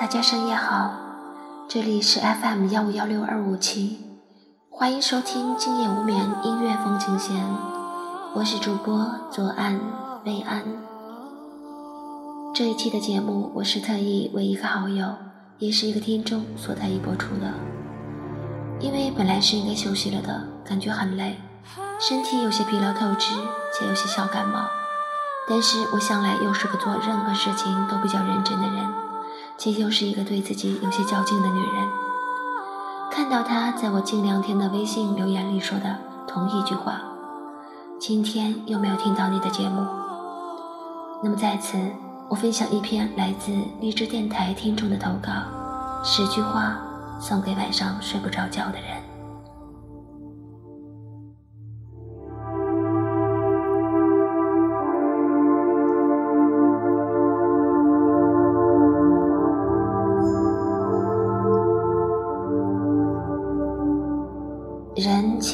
大家深夜好这里是 FM 幺五幺六二五七，欢迎收听今夜无眠音乐风景线，我是主播左岸魏安。这一期的节目，我是特意为一个好友，也是一个听众所特意播出的，因为本来是应该休息了的，感觉很累，身体有些疲劳透支，且有些小感冒。但是我向来又是个做任何事情都比较认真的人。且又是一个对自己有些较劲的女人。看到她在我近两天的微信留言里说的同一句话，今天又没有听到你的节目。那么在此，我分享一篇来自励志电台听众的投稿，十句话送给晚上睡不着觉的人。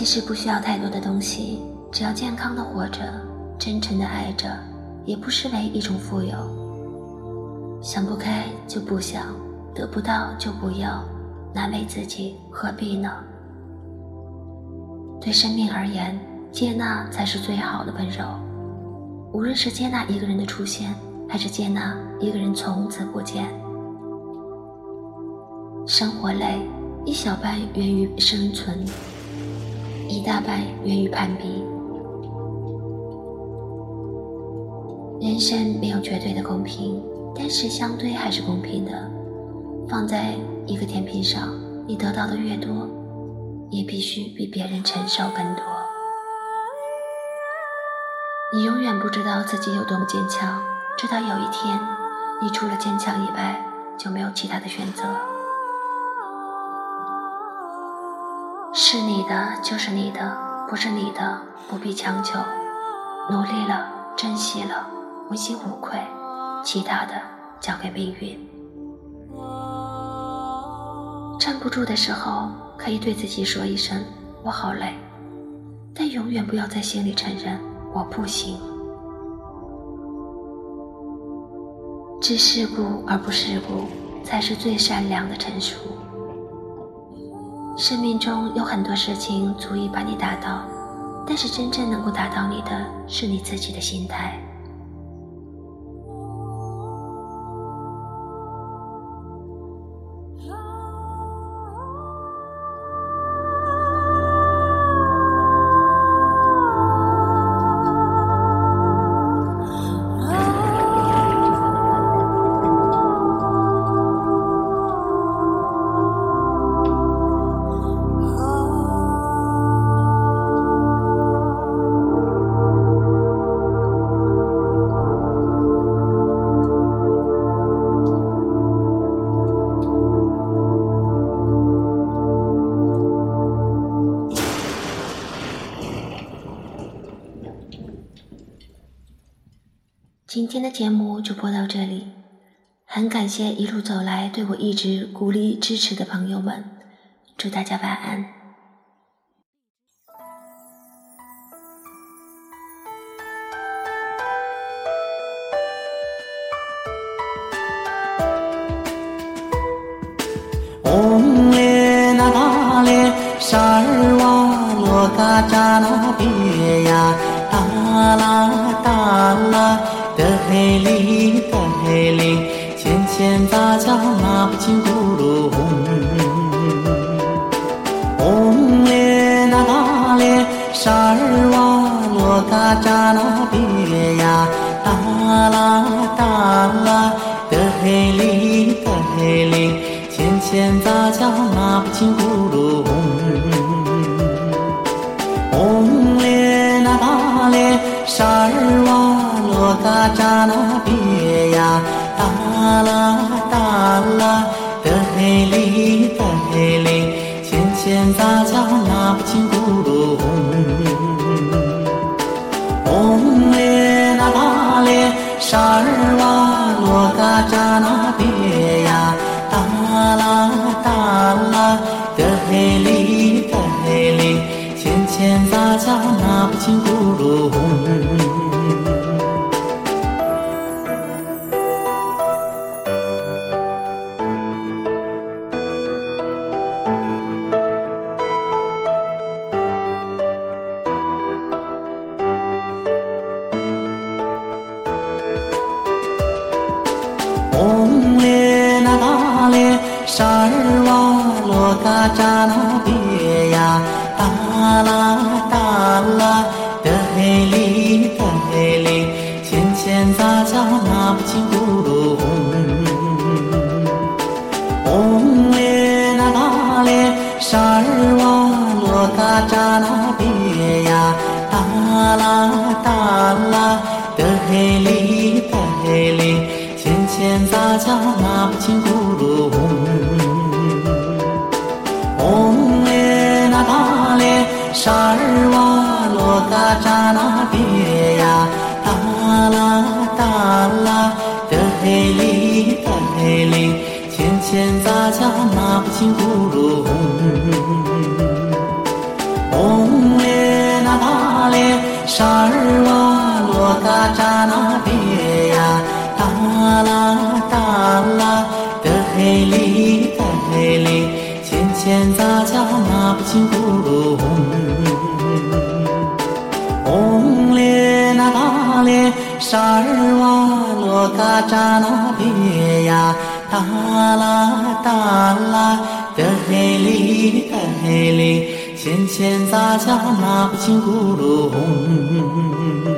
实不需要太多的东西，只要健康的活着，真诚的爱着，也不失为一种富有。想不开就不想，得不到就不要，难为自己何必呢？对生命而言，接纳才是最好的温柔。无论是接纳一个人的出现，还是接纳一个人从此不见。生活累，一小半源于生存。一大半源于攀比。人生没有绝对的公平，但是相对还是公平的。放在一个天平上，你得到的越多，也必须比别人承受更多。你永远不知道自己有多么坚强，直到有一天，你除了坚强以外，就没有其他的选择。是你的就是你的，不是你的不必强求。努力了，珍惜了，问心无愧，其他的交给命运。撑不住的时候，可以对自己说一声“我好累”，但永远不要在心里承认“我不行”。知世故而不世故，才是最善良的成熟。生命中有很多事情足以把你打倒，但是真正能够打倒你的是你自己的心态。今天的节目就播到这里，很感谢一路走来对我一直鼓励支持的朋友们，祝大家晚安。嗡咧那达咧沙尔瓦罗嘎扎那别呀达啦达啦。的黑里的黑里，浅浅杂交拉不进咕噜嗡。嗡咧那达咧沙尔瓦罗嘎扎那别呀达啦达啦的黑里的黑里，浅浅杂交拉不进咕噜嗡。嗡咧那达咧沙尔。嘎扎那别呀，达啦达啦，的嘿哩的嘿哩，浅浅杂交拉不进咕噜嗡。嗡咧那达咧沙尔瓦，罗嘎扎那别千千杂交那不清咕噜嗡， 沙尔瓦罗嘎扎那别呀，达拉达拉的嘿哩的嘿哩，千千杂交那不清咕噜嗡。嗡咧那达咧沙尔瓦罗嘎扎那别呀，达拉达拉的嘿哩的嘿哩。千千杂交那不清咕噜嗡，沙尔瓦罗嘎扎那别呀，达拉达拉的嘿哩的嘿哩，千千杂交那不清咕噜嗡。